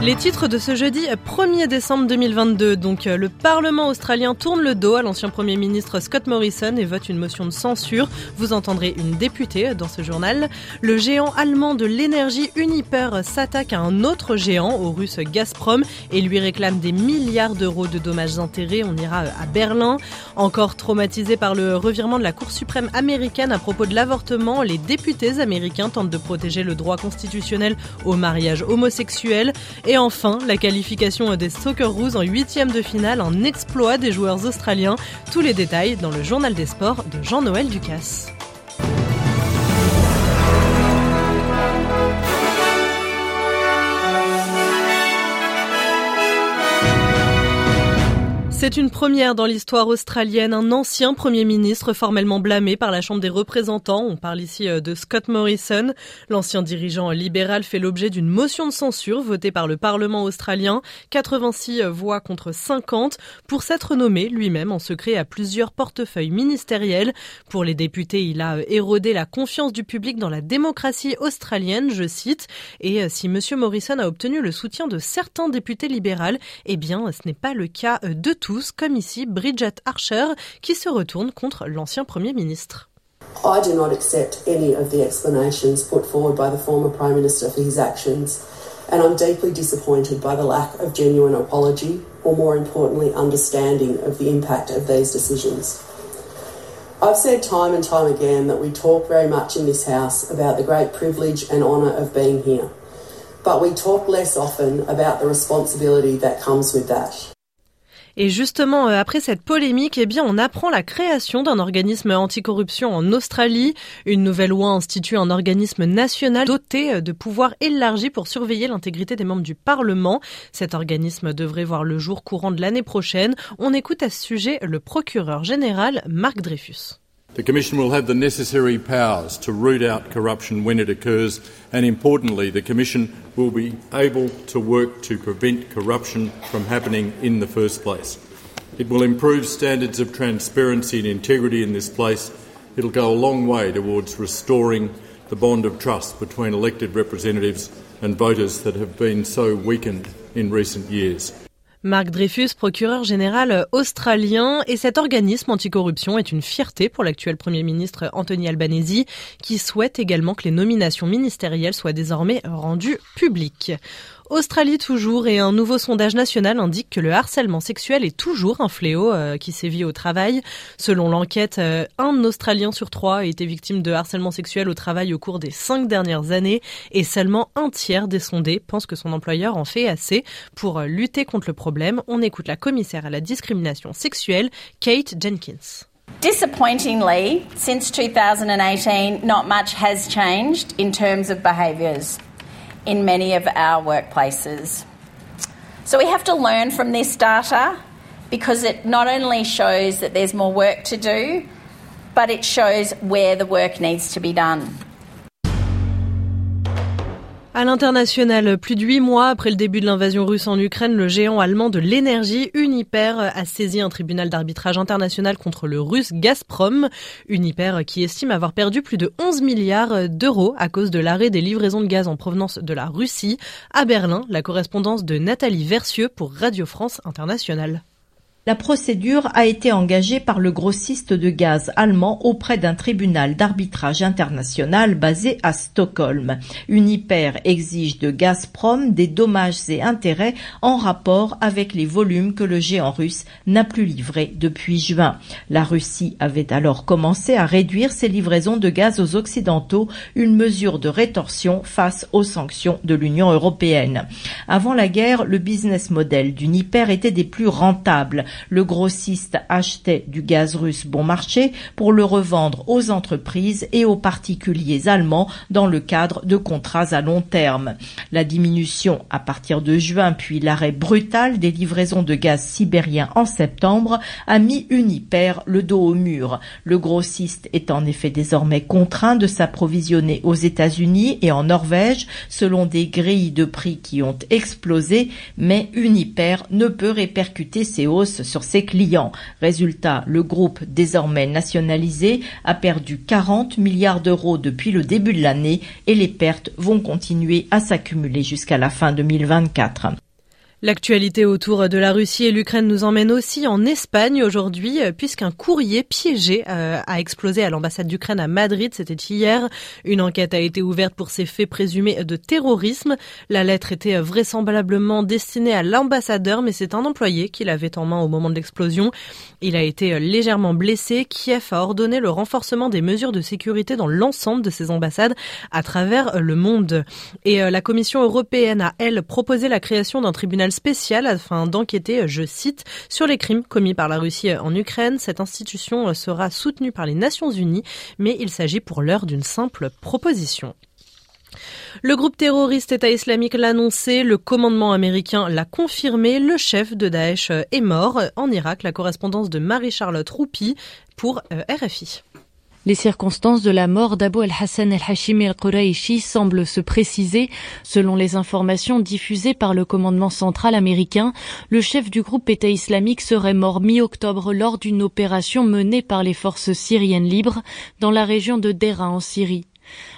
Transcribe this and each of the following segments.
Les titres de ce jeudi 1er décembre 2022. Donc, euh, le Parlement australien tourne le dos à l'ancien Premier ministre Scott Morrison et vote une motion de censure. Vous entendrez une députée dans ce journal. Le géant allemand de l'énergie Uniper s'attaque à un autre géant, au russe Gazprom, et lui réclame des milliards d'euros de dommages intérêts. On ira à Berlin. Encore traumatisé par le revirement de la Cour suprême américaine à propos de l'avortement, les députés américains tentent de protéger le droit constitutionnel au mariage homosexuel. Et enfin, la qualification des Socceroos en huitième de finale, un exploit des joueurs australiens. Tous les détails dans le journal des sports de Jean-Noël Ducasse. C'est une première dans l'histoire australienne. Un ancien Premier ministre formellement blâmé par la Chambre des représentants. On parle ici euh, de Scott Morrison. L'ancien dirigeant libéral fait l'objet d'une motion de censure votée par le Parlement australien. 86 voix contre 50 pour s'être nommé lui-même en secret à plusieurs portefeuilles ministériels. Pour les députés, il a euh, érodé la confiance du public dans la démocratie australienne, je cite. Et euh, si Monsieur Morrison a obtenu le soutien de certains députés libéraux, eh bien, ce n'est pas le cas de tous tous, comme ici Bridget Archer, qui se retourne contre l'ancien Premier ministre. I do not accept any of the explanations put forward by the former Prime Minister for his actions, and I'm deeply disappointed by the lack of genuine apology, or more importantly, understanding of the impact of these decisions. I've said time and time again that we talk very much in this House about the great privilege and honour of being here, but we talk less often about the responsibility that comes with that. Et justement, euh, après cette polémique, eh bien, on apprend la création d'un organisme anticorruption en Australie. Une nouvelle loi institue un organisme national doté euh, de pouvoirs élargis pour surveiller l'intégrité des membres du Parlement. Cet organisme devrait voir le jour courant de l'année prochaine. On écoute à ce sujet le procureur général Marc Dreyfus. The Commission will have the necessary powers to root out corruption when it occurs, and importantly, the Commission will be able to work to prevent corruption from happening in the first place. It will improve standards of transparency and integrity in this place. It'll go a long way towards restoring the bond of trust between elected representatives and voters that have been so weakened in recent years. Marc Dreyfus, procureur général australien, et cet organisme anticorruption est une fierté pour l'actuel Premier ministre Anthony Albanese, qui souhaite également que les nominations ministérielles soient désormais rendues publiques. Australie toujours et un nouveau sondage national indique que le harcèlement sexuel est toujours un fléau euh, qui sévit au travail. Selon l'enquête, euh, un Australien sur trois a été victime de harcèlement sexuel au travail au cours des cinq dernières années et seulement un tiers des sondés pense que son employeur en fait assez pour euh, lutter contre le problème. On écoute la commissaire à la discrimination sexuelle, Kate Jenkins. Disappointingly, since 2018, not much has changed in terms of behaviours. In many of our workplaces. So we have to learn from this data because it not only shows that there's more work to do, but it shows where the work needs to be done. À l'international, plus de huit mois après le début de l'invasion russe en Ukraine, le géant allemand de l'énergie Uniper a saisi un tribunal d'arbitrage international contre le russe Gazprom. Uniper qui estime avoir perdu plus de 11 milliards d'euros à cause de l'arrêt des livraisons de gaz en provenance de la Russie. À Berlin, la correspondance de Nathalie Versieux pour Radio France Internationale. La procédure a été engagée par le grossiste de gaz allemand auprès d'un tribunal d'arbitrage international basé à Stockholm. Uniper exige de Gazprom des dommages et intérêts en rapport avec les volumes que le géant russe n'a plus livrés depuis juin. La Russie avait alors commencé à réduire ses livraisons de gaz aux Occidentaux, une mesure de rétorsion face aux sanctions de l'Union européenne. Avant la guerre, le business model d'Uniper était des plus rentables le grossiste achetait du gaz russe bon marché pour le revendre aux entreprises et aux particuliers allemands dans le cadre de contrats à long terme. La diminution à partir de juin puis l'arrêt brutal des livraisons de gaz sibérien en septembre a mis Uniper le dos au mur. Le grossiste est en effet désormais contraint de s'approvisionner aux États-Unis et en Norvège selon des grilles de prix qui ont explosé, mais Uniper ne peut répercuter ces hausses sur ses clients. Résultat, le groupe désormais nationalisé a perdu 40 milliards d'euros depuis le début de l'année et les pertes vont continuer à s'accumuler jusqu'à la fin 2024. L'actualité autour de la Russie et l'Ukraine nous emmène aussi en Espagne aujourd'hui, euh, puisqu'un courrier piégé euh, a explosé à l'ambassade d'Ukraine à Madrid. C'était hier. Une enquête a été ouverte pour ces faits présumés de terrorisme. La lettre était vraisemblablement destinée à l'ambassadeur, mais c'est un employé qui l'avait en main au moment de l'explosion. Il a été légèrement blessé. Kiev a ordonné le renforcement des mesures de sécurité dans l'ensemble de ses ambassades à travers le monde. Et euh, la Commission européenne a, elle, proposé la création d'un tribunal spécial afin d'enquêter, je cite, sur les crimes commis par la Russie en Ukraine. Cette institution sera soutenue par les Nations Unies, mais il s'agit pour l'heure d'une simple proposition. Le groupe terroriste État islamique l'a annoncé, le commandement américain l'a confirmé, le chef de Daesh est mort en Irak. La correspondance de Marie-Charlotte Roupi pour euh, RFI. Les circonstances de la mort d'Abu al-Hassan al-Hashimi al-Quraishi semblent se préciser. Selon les informations diffusées par le commandement central américain, le chef du groupe État islamique serait mort mi-octobre lors d'une opération menée par les forces syriennes libres dans la région de Dera en Syrie.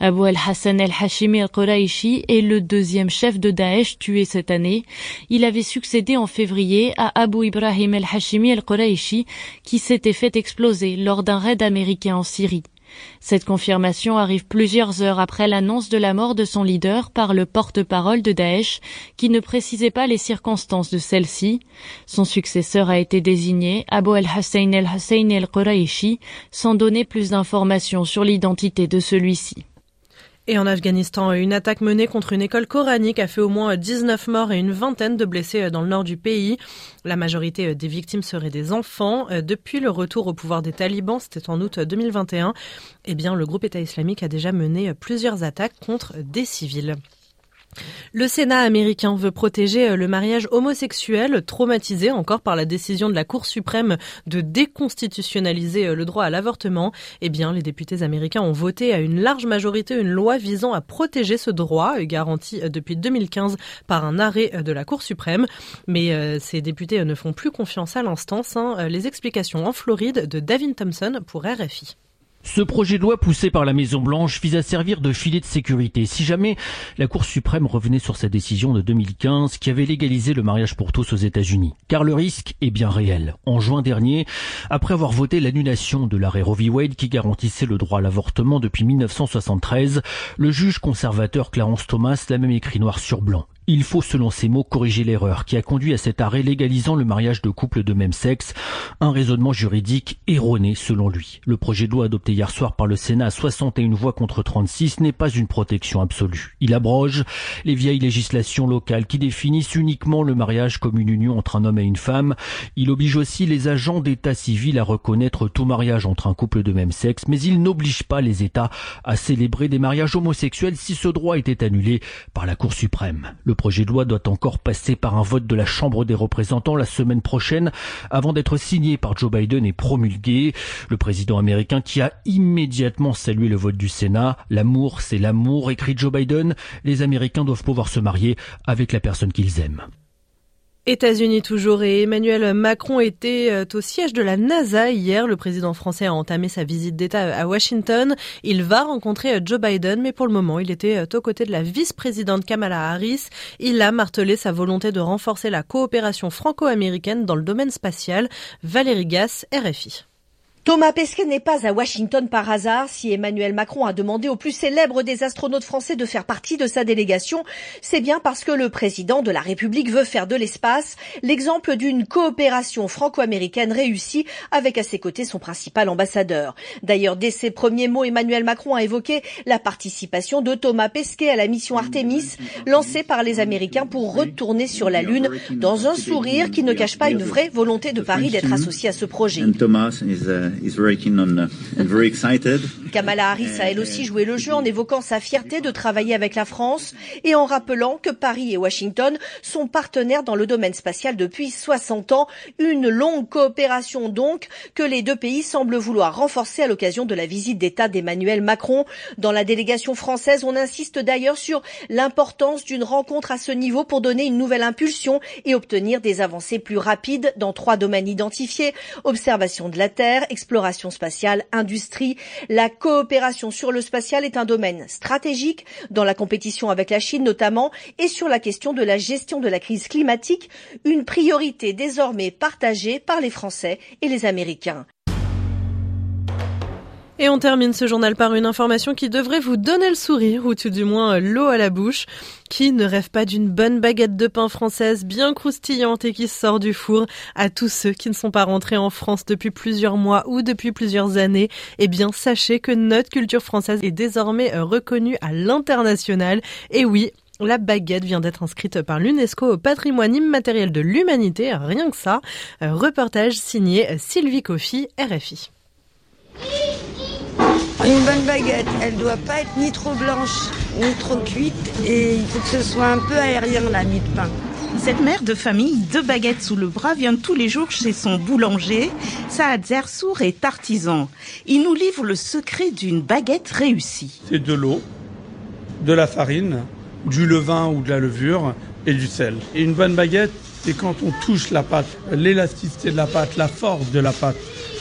Abu al-Hassan al-Hashimi al-Quraishi est le deuxième chef de Daesh tué cette année. Il avait succédé en février à Abu Ibrahim al-Hashimi al-Quraishi qui s'était fait exploser lors d'un raid américain en Syrie. Cette confirmation arrive plusieurs heures après l'annonce de la mort de son leader par le porte-parole de Daesh, qui ne précisait pas les circonstances de celle-ci. Son successeur a été désigné, Abu al-Hussein al-Hussein al-Quraishi, sans donner plus d'informations sur l'identité de celui-ci. Et en Afghanistan, une attaque menée contre une école coranique a fait au moins 19 morts et une vingtaine de blessés dans le nord du pays. La majorité des victimes seraient des enfants. Depuis le retour au pouvoir des talibans, c'était en août 2021, eh bien, le groupe État islamique a déjà mené plusieurs attaques contre des civils. Le Sénat américain veut protéger euh, le mariage homosexuel, traumatisé encore par la décision de la Cour suprême de déconstitutionnaliser euh, le droit à l'avortement. Eh bien, les députés américains ont voté à une large majorité une loi visant à protéger ce droit, euh, garanti depuis 2015 par un arrêt de la Cour suprême. Mais ces députés ne font plus confiance à l'instance. Hein. Les explications en Floride de David Thompson pour RFI. Ce projet de loi poussé par la Maison Blanche vise à servir de filet de sécurité si jamais la Cour suprême revenait sur sa décision de 2015 qui avait légalisé le mariage pour tous aux États-Unis. Car le risque est bien réel. En juin dernier, après avoir voté l'annulation de l'arrêt Roe v. Wade qui garantissait le droit à l'avortement depuis 1973, le juge conservateur Clarence Thomas l'a même écrit noir sur blanc. Il faut, selon ses mots, corriger l'erreur qui a conduit à cet arrêt légalisant le mariage de couples de même sexe, un raisonnement juridique erroné selon lui. Le projet de loi adopté hier soir par le Sénat à 61 voix contre 36 n'est pas une protection absolue. Il abroge les vieilles législations locales qui définissent uniquement le mariage comme une union entre un homme et une femme. Il oblige aussi les agents d'état civil à reconnaître tout mariage entre un couple de même sexe, mais il n'oblige pas les États à célébrer des mariages homosexuels si ce droit était annulé par la Cour suprême. Projet de loi doit encore passer par un vote de la Chambre des représentants la semaine prochaine avant d'être signé par Joe Biden et promulgué. Le président américain qui a immédiatement salué le vote du Sénat. L'amour, c'est l'amour, écrit Joe Biden. Les Américains doivent pouvoir se marier avec la personne qu'ils aiment. États-Unis toujours et Emmanuel Macron était euh, au siège de la NASA hier. Le président français a entamé sa visite d'État à Washington. Il va rencontrer euh, Joe Biden, mais pour le moment, il était euh, aux côtés de la vice-présidente Kamala Harris. Il a martelé sa volonté de renforcer la coopération franco-américaine dans le domaine spatial. Valérie Gass, RFI. Thomas Pesquet n'est pas à Washington par hasard. Si Emmanuel Macron a demandé au plus célèbre des astronautes français de faire partie de sa délégation, c'est bien parce que le président de la République veut faire de l'espace l'exemple d'une coopération franco-américaine réussie avec à ses côtés son principal ambassadeur. D'ailleurs, dès ses premiers mots, Emmanuel Macron a évoqué la participation de Thomas Pesquet à la mission Artemis lancée par les Américains pour retourner sur la Lune dans un sourire qui ne cache pas une vraie volonté de Paris d'être associé à ce projet. Is very keen on uh, and very excited. Kamala Harris a elle aussi joué le jeu en évoquant sa fierté de travailler avec la France et en rappelant que Paris et Washington sont partenaires dans le domaine spatial depuis 60 ans. Une longue coopération donc que les deux pays semblent vouloir renforcer à l'occasion de la visite d'État d'Emmanuel Macron. Dans la délégation française, on insiste d'ailleurs sur l'importance d'une rencontre à ce niveau pour donner une nouvelle impulsion et obtenir des avancées plus rapides dans trois domaines identifiés observation de la Terre, exploration spatiale, industrie. La coopération sur le spatial est un domaine stratégique dans la compétition avec la Chine notamment et sur la question de la gestion de la crise climatique, une priorité désormais partagée par les Français et les Américains. Et on termine ce journal par une information qui devrait vous donner le sourire ou tout du moins l'eau à la bouche. Qui ne rêve pas d'une bonne baguette de pain française bien croustillante et qui sort du four À tous ceux qui ne sont pas rentrés en France depuis plusieurs mois ou depuis plusieurs années, eh bien sachez que notre culture française est désormais reconnue à l'international. Et oui, la baguette vient d'être inscrite par l'UNESCO au patrimoine immatériel de l'humanité, rien que ça. Reportage signé Sylvie Coffy, RFI. Une bonne baguette, elle doit pas être ni trop blanche, ni trop cuite, et il faut que ce soit un peu aérien la mie de pain. Cette mère de famille, deux baguettes sous le bras, vient tous les jours chez son boulanger. Saad Zersour est artisan. Il nous livre le secret d'une baguette réussie. C'est de l'eau, de la farine, du levain ou de la levure et du sel. Et une bonne baguette, c'est quand on touche la pâte, l'élasticité de la pâte, la force de la pâte.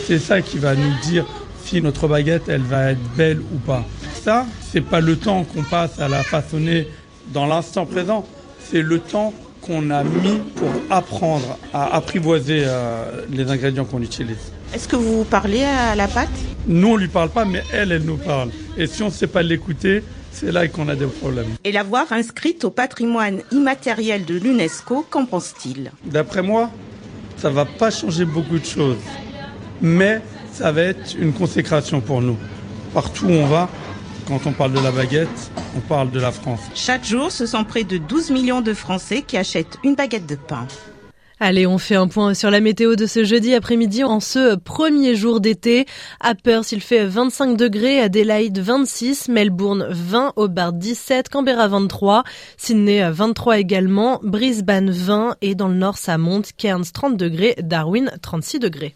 C'est ça qui va nous dire si notre baguette, elle va être belle ou pas. Ça, c'est pas le temps qu'on passe à la façonner dans l'instant présent, c'est le temps qu'on a mis pour apprendre à apprivoiser euh, les ingrédients qu'on utilise. Est-ce que vous parlez à la pâte? Nous, on lui parle pas, mais elle, elle nous parle. Et si on ne sait pas l'écouter, c'est là qu'on a des problèmes. Et l'avoir inscrite au patrimoine immatériel de l'UNESCO, qu'en pense-t-il? D'après moi, ça va pas changer beaucoup de choses. Mais ça va être une consécration pour nous. Partout où on va, quand on parle de la baguette, on parle de la France. Chaque jour, ce sont près de 12 millions de Français qui achètent une baguette de pain. Allez, on fait un point sur la météo de ce jeudi après-midi en ce premier jour d'été. À Perth, il fait 25 degrés, Adelaide 26, Melbourne 20, Hobart 17, Canberra 23, Sydney 23 également, Brisbane 20 et dans le nord ça monte, Cairns 30 degrés, Darwin 36 degrés.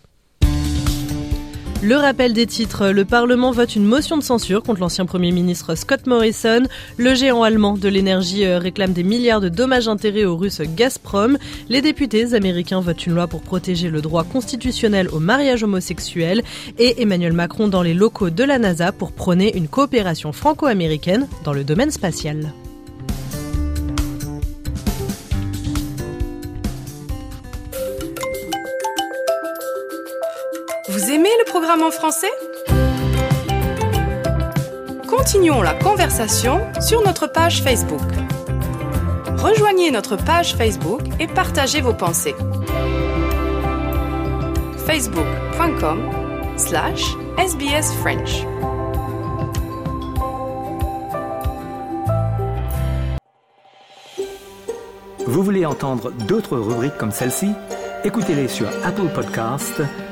Le rappel des titres. Le Parlement vote une motion de censure contre l'ancien Premier ministre Scott Morrison. Le géant allemand de l'énergie euh, réclame des milliards de dommages-intérêts au russe Gazprom. Les députés américains votent une loi pour protéger le droit constitutionnel au mariage homosexuel. Et Emmanuel Macron dans les locaux de la NASA pour prôner une coopération franco-américaine dans le domaine spatial. En français Continuons la conversation sur notre page Facebook. Rejoignez notre page Facebook et partagez vos pensées. facebook.com slash sbsfrench Vous voulez entendre d'autres rubriques comme celle-ci? Écoutez-les sur Apple Podcasts,